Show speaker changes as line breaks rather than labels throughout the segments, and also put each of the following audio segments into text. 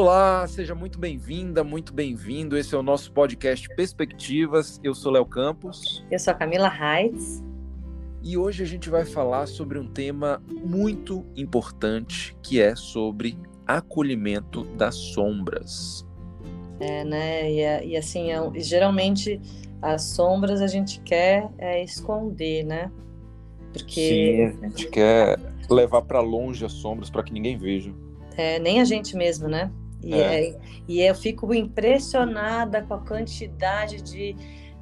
Olá, seja muito bem-vinda, muito bem-vindo. Esse é o nosso podcast Perspectivas. Eu sou Léo Campos.
Eu sou a Camila Reitz.
E hoje a gente vai falar sobre um tema muito importante, que é sobre acolhimento das sombras.
É, né? E, e assim, é, geralmente as sombras a gente quer é, esconder, né?
Porque Sim, a gente quer levar para longe as sombras para que ninguém veja.
É, nem a gente mesmo, né? E, é. É, e eu fico impressionada com a quantidade de,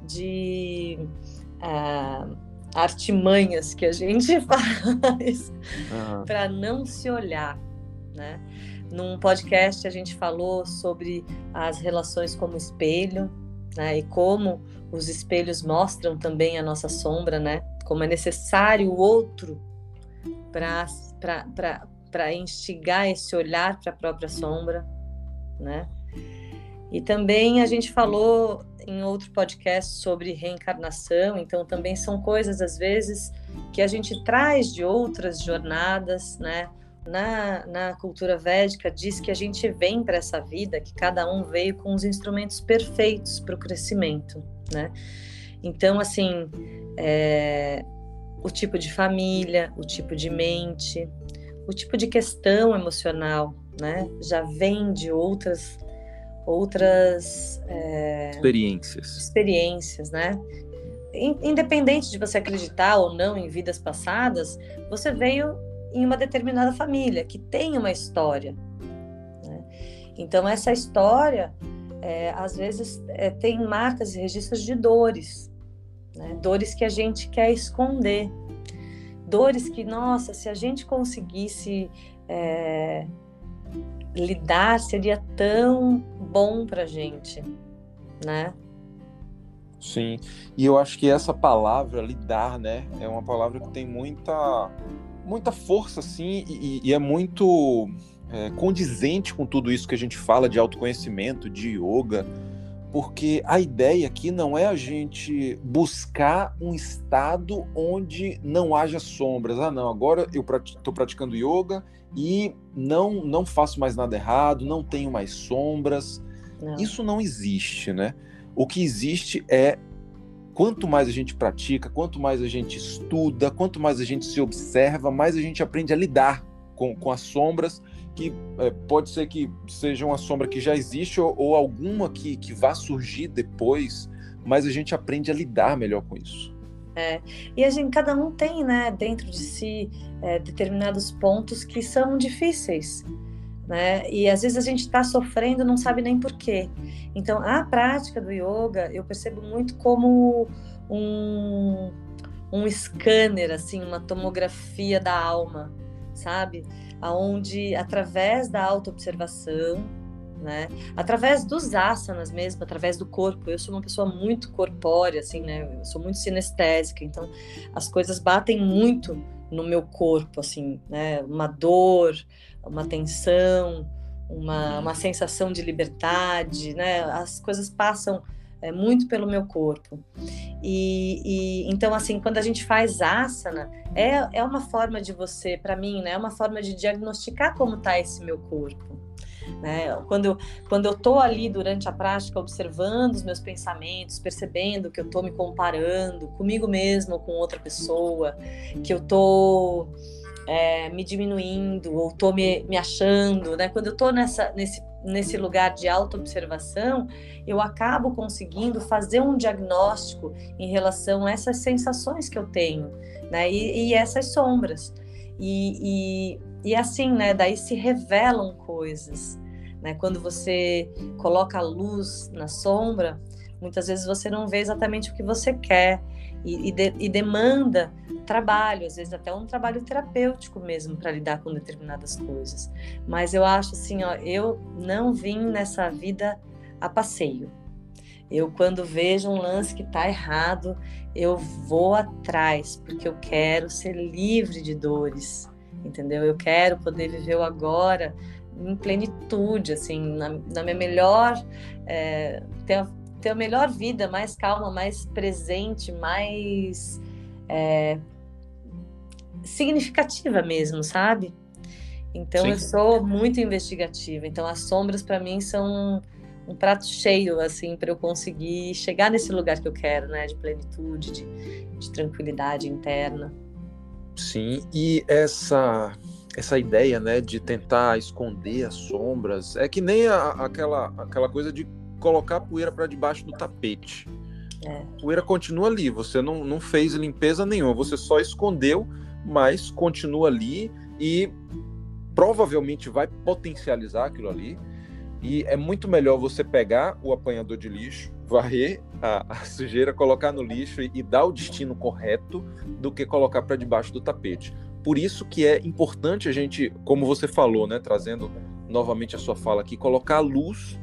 de uh, artimanhas que a gente faz uhum. para não se olhar, né? Num podcast a gente falou sobre as relações como espelho, né? E como os espelhos mostram também a nossa sombra, né? Como é necessário o outro para instigar esse olhar para a própria sombra, né? E também a gente falou em outro podcast sobre reencarnação, então também são coisas às vezes que a gente traz de outras jornadas, né? Na, na cultura védica diz que a gente vem para essa vida, que cada um veio com os instrumentos perfeitos para o crescimento, né? Então, assim, é, o tipo de família, o tipo de mente, o tipo de questão emocional, né? Já vem de outras outras
é, experiências.
Experiências, né? Independente de você acreditar ou não em vidas passadas, você veio em uma determinada família que tem uma história. Né? Então essa história, é, às vezes, é, tem marcas e registros de dores, né? dores que a gente quer esconder, dores que, nossa, se a gente conseguisse é, lidar seria tão bom para gente, né?
Sim, e eu acho que essa palavra lidar, né, é uma palavra que tem muita, muita força, assim, e, e é muito é, condizente com tudo isso que a gente fala de autoconhecimento, de yoga, porque a ideia aqui não é a gente buscar um estado onde não haja sombras. Ah, não, agora eu estou praticando yoga e não não faço mais nada errado, não tenho mais sombras. Não. Isso não existe, né? O que existe é quanto mais a gente pratica, quanto mais a gente estuda, quanto mais a gente se observa, mais a gente aprende a lidar com, com as sombras, que é, pode ser que seja uma sombra que já existe ou, ou alguma que, que vá surgir depois, mas a gente aprende a lidar melhor com isso.
É, e a gente, cada um tem, né, dentro de si é, determinados pontos que são difíceis, né? E às vezes a gente está sofrendo, não sabe nem por quê. Então, a prática do yoga eu percebo muito como um, um scanner, assim, uma tomografia da alma, sabe? Aonde através da autoobservação né? Através dos asanas mesmo, através do corpo. Eu sou uma pessoa muito corpórea, assim, né? Eu sou muito sinestésica, então as coisas batem muito no meu corpo, assim, né? Uma dor, uma tensão, uma, uma sensação de liberdade, né? As coisas passam é, muito pelo meu corpo. E, e, então, assim, quando a gente faz asana, é, é uma forma de você, para mim, né? É uma forma de diagnosticar como está esse meu corpo. Né? Quando, quando eu estou ali durante a prática observando os meus pensamentos, percebendo que eu estou me comparando comigo mesmo, com outra pessoa, que eu estou é, me diminuindo ou estou me, me achando, né? quando eu estou nesse, nesse lugar de autoobservação, eu acabo conseguindo fazer um diagnóstico em relação a essas sensações que eu tenho né? e, e essas sombras. E, e, e assim, né? Daí se revelam coisas. Né? Quando você coloca a luz na sombra, muitas vezes você não vê exatamente o que você quer e, e, de, e demanda trabalho, às vezes até um trabalho terapêutico mesmo para lidar com determinadas coisas. Mas eu acho assim, ó, eu não vim nessa vida a passeio. Eu, quando vejo um lance que está errado, eu vou atrás, porque eu quero ser livre de dores, entendeu? Eu quero poder viver o agora em plenitude, assim, na, na minha melhor, é, ter, ter a melhor vida, mais calma, mais presente, mais é, significativa mesmo, sabe? Então Sim. eu sou muito investigativa. Então as sombras para mim são um prato cheio assim para eu conseguir chegar nesse lugar que eu quero, né, de plenitude, de, de tranquilidade interna.
Sim, e essa essa ideia, né, de tentar esconder as sombras, é que nem a, aquela aquela coisa de colocar a poeira para debaixo do tapete. É. A poeira continua ali, você não, não fez limpeza nenhuma, você só escondeu, mas continua ali e provavelmente vai potencializar aquilo ali. E é muito melhor você pegar o apanhador de lixo, varrer a, a sujeira, colocar no lixo e, e, dar o destino correto do que colocar para debaixo do tapete. Por isso que é importante a gente, como você falou, né, trazendo novamente a sua fala aqui, colocar a luz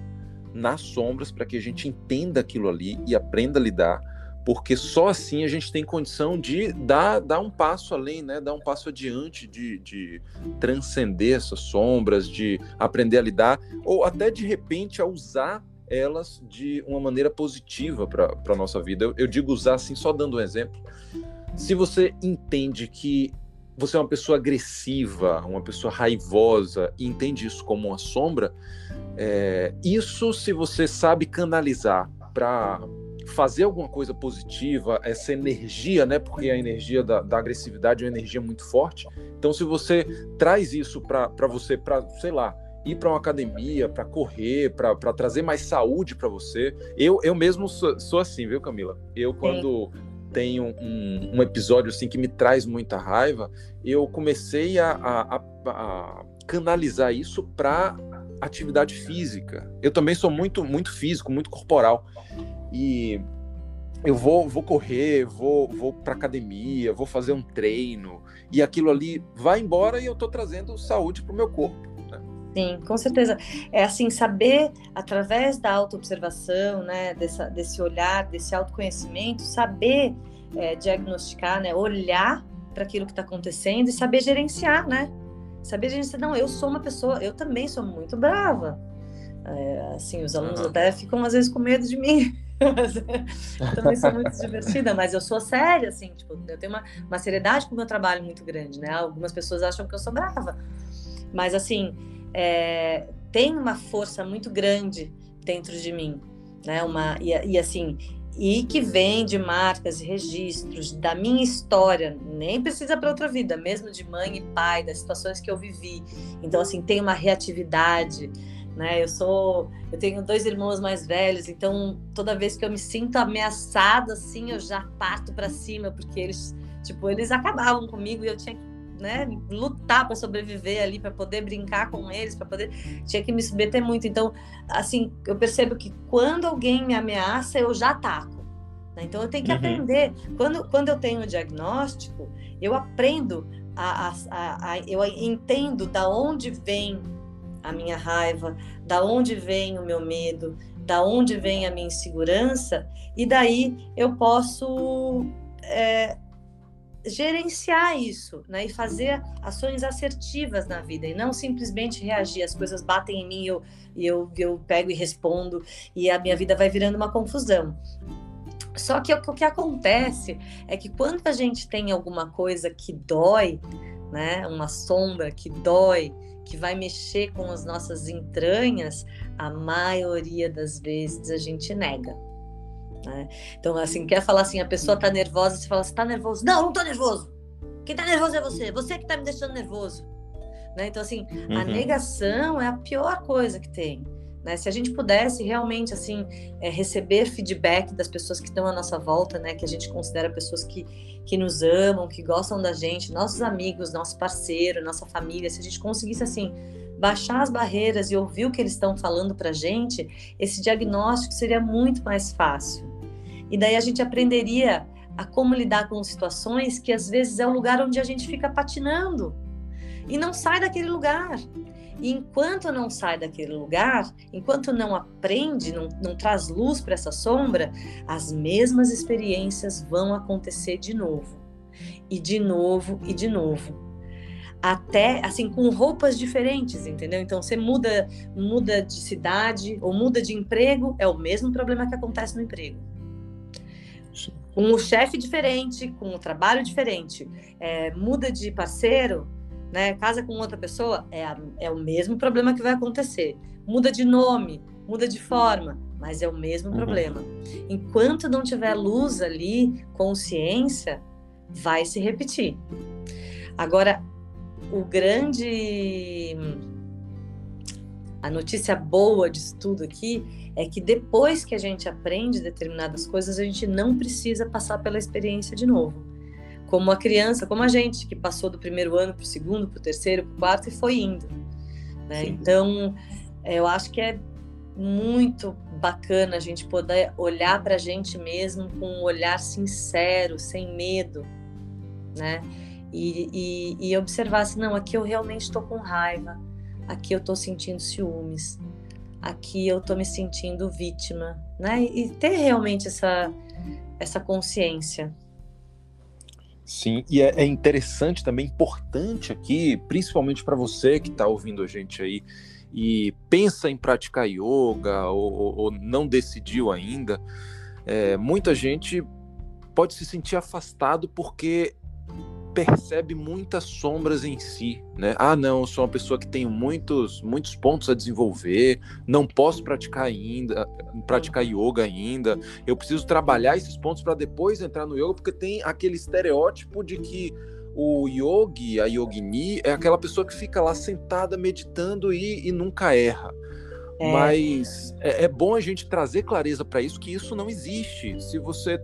nas sombras para que a gente entenda aquilo ali e aprenda a lidar porque só assim a gente tem condição de dar, dar um passo além, né? dar um passo adiante, de, de transcender essas sombras, de aprender a lidar, ou até de repente a usar elas de uma maneira positiva para a nossa vida. Eu, eu digo usar assim, só dando um exemplo. Se você entende que você é uma pessoa agressiva, uma pessoa raivosa, e entende isso como uma sombra, é, isso se você sabe canalizar para fazer alguma coisa positiva, essa energia, né? Porque a energia da, da agressividade é uma energia muito forte. Então, se você traz isso para você, para, sei lá, ir para uma academia, para correr, para trazer mais saúde para você. Eu, eu mesmo sou, sou, assim, viu, Camila? Eu, quando tenho um, um, episódio assim que me traz muita raiva, eu comecei a, a, a, a canalizar isso para atividade física. Eu também sou muito, muito físico, muito corporal e eu vou, vou correr, vou, vou para academia, vou fazer um treino e aquilo ali vai embora e eu estou trazendo saúde para o meu corpo. Né?
Sim, com certeza. É assim, saber através da autoobservação, né, dessa, desse olhar, desse autoconhecimento, saber é, diagnosticar, né, olhar para aquilo que está acontecendo e saber gerenciar, né? Saber gerenciar, não, eu sou uma pessoa, eu também sou muito brava. É, assim, os alunos uhum. até ficam às vezes com medo de mim. também sou muito divertida, mas eu sou séria, assim, tipo, eu tenho uma, uma seriedade com o meu trabalho muito grande, né? Algumas pessoas acham que eu sou brava, mas assim, é, tem uma força muito grande dentro de mim, né? Uma, e, e assim, e que vem de marcas e registros da minha história, nem precisa para outra vida, mesmo de mãe e pai, das situações que eu vivi. Então, assim, tem uma reatividade, né? Eu sou, eu tenho dois irmãos mais velhos, então toda vez que eu me sinto ameaçada assim, eu já parto para cima, porque eles, tipo, eles acabavam comigo e eu tinha que né, lutar para sobreviver ali, para poder brincar com eles, para poder tinha que me submeter muito. Então, assim, eu percebo que quando alguém me ameaça, eu já ataco. Né? Então, eu tenho que uhum. aprender. Quando, quando eu tenho o diagnóstico, eu aprendo a, a, a, a eu entendo da onde vem a minha raiva, da onde vem o meu medo, da onde vem a minha insegurança, e daí eu posso é, gerenciar isso, né, e fazer ações assertivas na vida, e não simplesmente reagir, as coisas batem em mim, eu, eu, eu pego e respondo, e a minha vida vai virando uma confusão. Só que o que acontece é que quando a gente tem alguma coisa que dói, né, uma sombra que dói, que vai mexer com as nossas entranhas, a maioria das vezes a gente nega. Né? Então, assim, quer falar assim, a pessoa tá nervosa, você fala, você tá nervoso? Não, não tô nervoso. Quem tá nervoso é você, você que tá me deixando nervoso. Né? Então, assim, uhum. a negação é a pior coisa que tem. Né? Se a gente pudesse realmente assim é, receber feedback das pessoas que estão à nossa volta, né, que a gente considera pessoas que, que nos amam, que gostam da gente, nossos amigos, nosso parceiro, nossa família, se a gente conseguisse assim baixar as barreiras e ouvir o que eles estão falando para a gente, esse diagnóstico seria muito mais fácil. E daí a gente aprenderia a como lidar com situações que às vezes é o lugar onde a gente fica patinando e não sai daquele lugar. E enquanto não sai daquele lugar, enquanto não aprende, não, não traz luz para essa sombra, as mesmas experiências vão acontecer de novo. E de novo, e de novo. Até assim, com roupas diferentes, entendeu? Então você muda, muda de cidade ou muda de emprego, é o mesmo problema que acontece no emprego com o chefe diferente, com o trabalho diferente, é, muda de parceiro, né? Casa com outra pessoa, é, a, é o mesmo problema que vai acontecer. Muda de nome, muda de forma, mas é o mesmo uhum. problema. Enquanto não tiver luz ali, consciência, vai se repetir. Agora, o grande. A notícia boa disso tudo aqui é que depois que a gente aprende determinadas coisas, a gente não precisa passar pela experiência de novo. Como a criança, como a gente, que passou do primeiro ano para o segundo, para o terceiro, para o quarto e foi indo. Né? Então, eu acho que é muito bacana a gente poder olhar para a gente mesmo com um olhar sincero, sem medo, né? E, e, e observar assim, não, aqui eu realmente estou com raiva, aqui eu estou sentindo ciúmes, aqui eu estou me sentindo vítima, né? E ter realmente essa, essa consciência.
Sim, e é, é interessante também, importante aqui, principalmente para você que está ouvindo a gente aí e pensa em praticar yoga ou, ou, ou não decidiu ainda, é, muita gente pode se sentir afastado porque percebe muitas sombras em si, né? Ah, não, eu sou uma pessoa que tem muitos, muitos pontos a desenvolver, não posso praticar ainda, praticar yoga ainda. Eu preciso trabalhar esses pontos para depois entrar no yoga, porque tem aquele estereótipo de que o yogi, a yogini, é aquela pessoa que fica lá sentada meditando e, e nunca erra. É. Mas é, é, bom a gente trazer clareza para isso, que isso não existe. Se você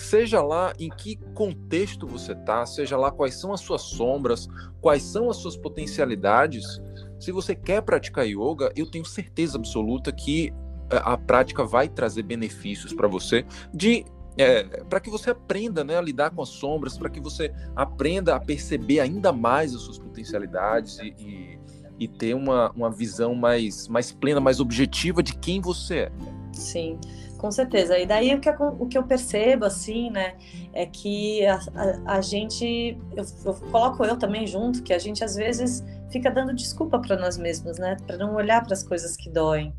seja lá em que contexto você está, seja lá quais são as suas sombras, quais são as suas potencialidades, se você quer praticar yoga, eu tenho certeza absoluta que eh, a prática vai trazer benefícios para você de é, para que você aprenda né, a lidar com as sombras, para que você aprenda a perceber ainda mais as suas potencialidades e, e, e, ter uma, uma visão mais, mais plena, mais objetiva de quem você é.
Sim com certeza. E daí o que, o que eu percebo, assim, né, é que a, a, a gente, eu, eu, coloco eu também junto, que a gente às vezes fica dando desculpa para nós mesmos, né, para não olhar para as coisas que doem.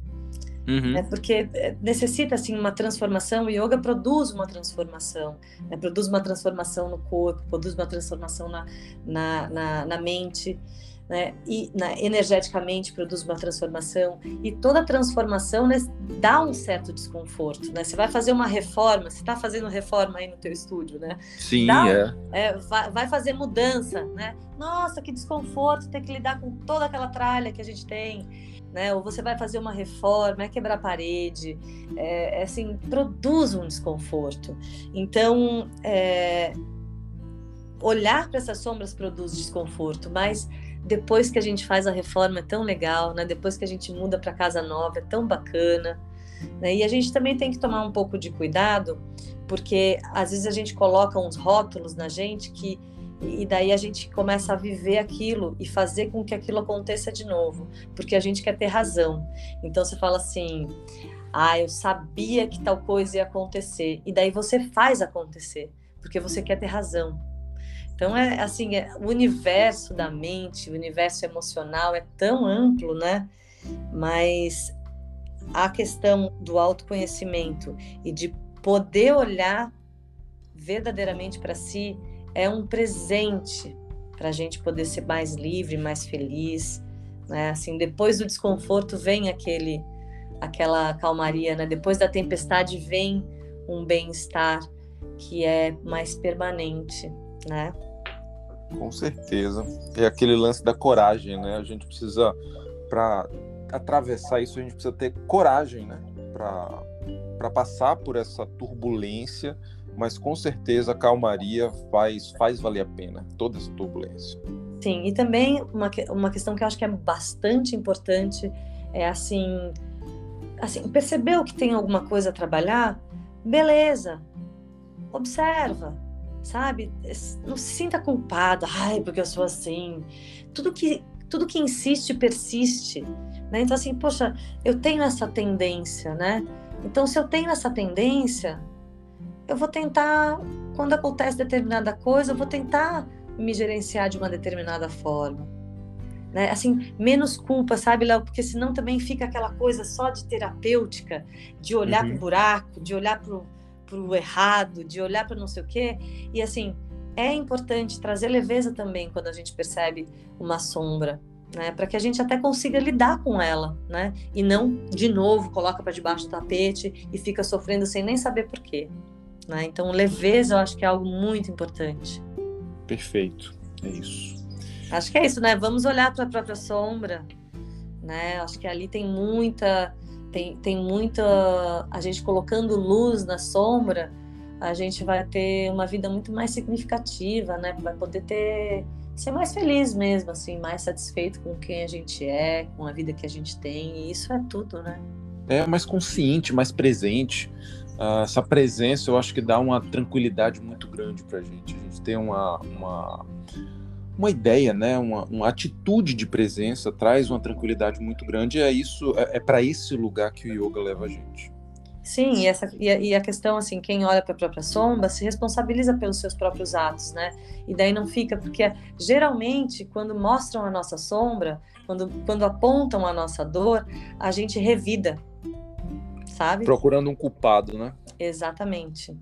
Uhum. Né, porque é, necessita assim uma transformação. O yoga produz uma transformação, né, produz uma transformação no corpo, produz uma transformação na, na, na, na mente né, e né, energeticamente produz uma transformação e toda transformação né, dá um certo desconforto, né? Você vai fazer uma reforma, você está fazendo reforma aí no teu estúdio, né?
Sim, dá, é.
é vai, vai, fazer mudança, né? Nossa, que desconforto ter que lidar com toda aquela tralha que a gente tem, né? Ou você vai fazer uma reforma, é quebrar parede, é, é assim produz um desconforto. Então, é, olhar para essas sombras produz desconforto, mas depois que a gente faz a reforma é tão legal, né? Depois que a gente muda para casa nova é tão bacana. Né? E a gente também tem que tomar um pouco de cuidado, porque às vezes a gente coloca uns rótulos na gente que e daí a gente começa a viver aquilo e fazer com que aquilo aconteça de novo, porque a gente quer ter razão. Então você fala assim: "Ah, eu sabia que tal coisa ia acontecer". E daí você faz acontecer, porque você quer ter razão. Então é assim, é, o universo da mente, o universo emocional é tão amplo, né? Mas a questão do autoconhecimento e de poder olhar verdadeiramente para si é um presente para a gente poder ser mais livre, mais feliz, né? Assim, depois do desconforto vem aquele, aquela calmaria, né? Depois da tempestade vem um bem-estar que é mais permanente né?
Com certeza. É aquele lance da coragem, né? A gente precisa, para atravessar isso, a gente precisa ter coragem, né? Para passar por essa turbulência, mas com certeza a calmaria faz, faz valer a pena toda essa turbulência.
Sim, e também uma, uma questão que eu acho que é bastante importante é assim, assim percebeu que tem alguma coisa a trabalhar? Beleza, observa, sabe? Não se sinta culpada, ai, porque eu sou assim. Tudo que tudo que insiste persiste, né? Então assim, poxa, eu tenho essa tendência, né? Então se eu tenho essa tendência, eu vou tentar quando acontece determinada coisa, eu vou tentar me gerenciar de uma determinada forma. Né? Assim, menos culpa, sabe, Léo? Porque senão também fica aquela coisa só de terapêutica, de olhar uhum. para o buraco, de olhar para o para o errado, de olhar para não sei o quê. E assim, é importante trazer leveza também quando a gente percebe uma sombra, né? Para que a gente até consiga lidar com ela, né? E não, de novo, coloca para debaixo do tapete e fica sofrendo sem nem saber por quê. Né? Então, leveza eu acho que é algo muito importante.
Perfeito, é isso.
Acho que é isso, né? Vamos olhar para a própria sombra, né? Acho que ali tem muita, tem, tem muita, a gente colocando luz na sombra, a gente vai ter uma vida muito mais significativa, né? Vai poder ter ser mais feliz mesmo, assim, mais satisfeito com quem a gente é, com a vida que a gente tem, e isso é tudo, né?
É mais consciente, mais presente. Uh, essa presença eu acho que dá uma tranquilidade muito grande para gente. A gente tem uma, uma, uma ideia, né? uma, uma atitude de presença traz uma tranquilidade muito grande. E é isso, é, é para esse lugar que o yoga leva a gente.
Sim, e, essa, e, a, e a questão, assim, quem olha para a própria sombra se responsabiliza pelos seus próprios atos, né? E daí não fica, porque geralmente, quando mostram a nossa sombra, quando, quando apontam a nossa dor, a gente revida, sabe?
Procurando um culpado, né?
Exatamente.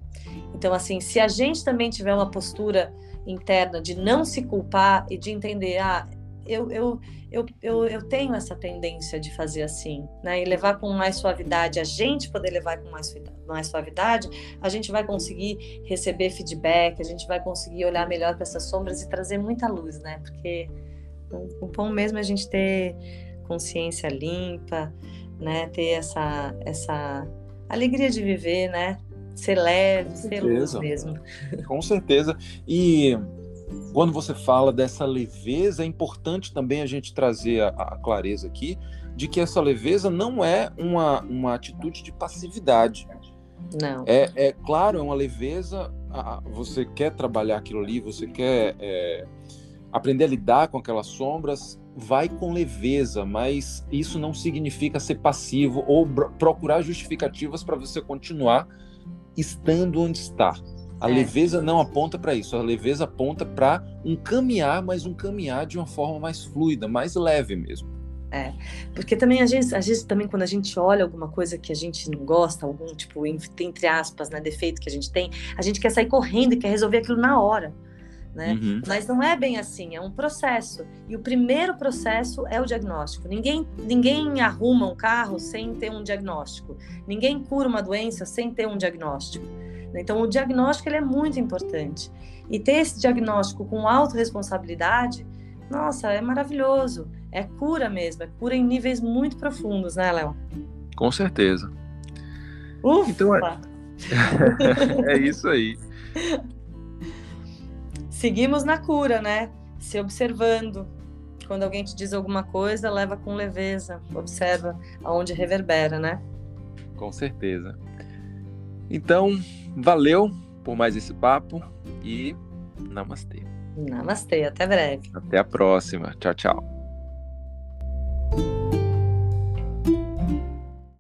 Então, assim, se a gente também tiver uma postura interna de não se culpar e de entender, ah, eu, eu, eu, eu, eu tenho essa tendência de fazer assim, né? E levar com mais suavidade, a gente poder levar com mais, mais suavidade, a gente vai conseguir receber feedback, a gente vai conseguir olhar melhor para essas sombras e trazer muita luz, né? Porque o bom mesmo é a gente ter consciência limpa, né? Ter essa, essa alegria de viver, né? Ser leve, ser luz mesmo.
Com certeza. E quando você fala dessa leveza, é importante também a gente trazer a, a clareza aqui de que essa leveza não é uma, uma atitude de passividade.
Não.
É, é claro, é uma leveza. você quer trabalhar aquilo ali, você quer é, aprender a lidar com aquelas sombras, vai com leveza, mas isso não significa ser passivo ou procurar justificativas para você continuar estando onde está. A é. leveza não aponta para isso, a leveza aponta para um caminhar, mas um caminhar de uma forma mais fluida, mais leve mesmo.
É, porque também às vezes, às vezes também quando a gente olha alguma coisa que a gente não gosta, algum tipo, entre aspas, né, defeito que a gente tem, a gente quer sair correndo e quer resolver aquilo na hora. Né? Uhum. Mas não é bem assim, é um processo. E o primeiro processo é o diagnóstico. Ninguém, ninguém arruma um carro sem ter um diagnóstico. Ninguém cura uma doença sem ter um diagnóstico. Então, o diagnóstico ele é muito importante. E ter esse diagnóstico com autorresponsabilidade, nossa, é maravilhoso. É cura mesmo, é cura em níveis muito profundos, né, Léo?
Com certeza.
Ufa! Então é...
é isso aí.
Seguimos na cura, né? Se observando. Quando alguém te diz alguma coisa, leva com leveza, observa aonde reverbera, né?
Com certeza. Então, valeu por mais esse papo e namastê.
Namastê, até breve.
Até a próxima. Tchau, tchau.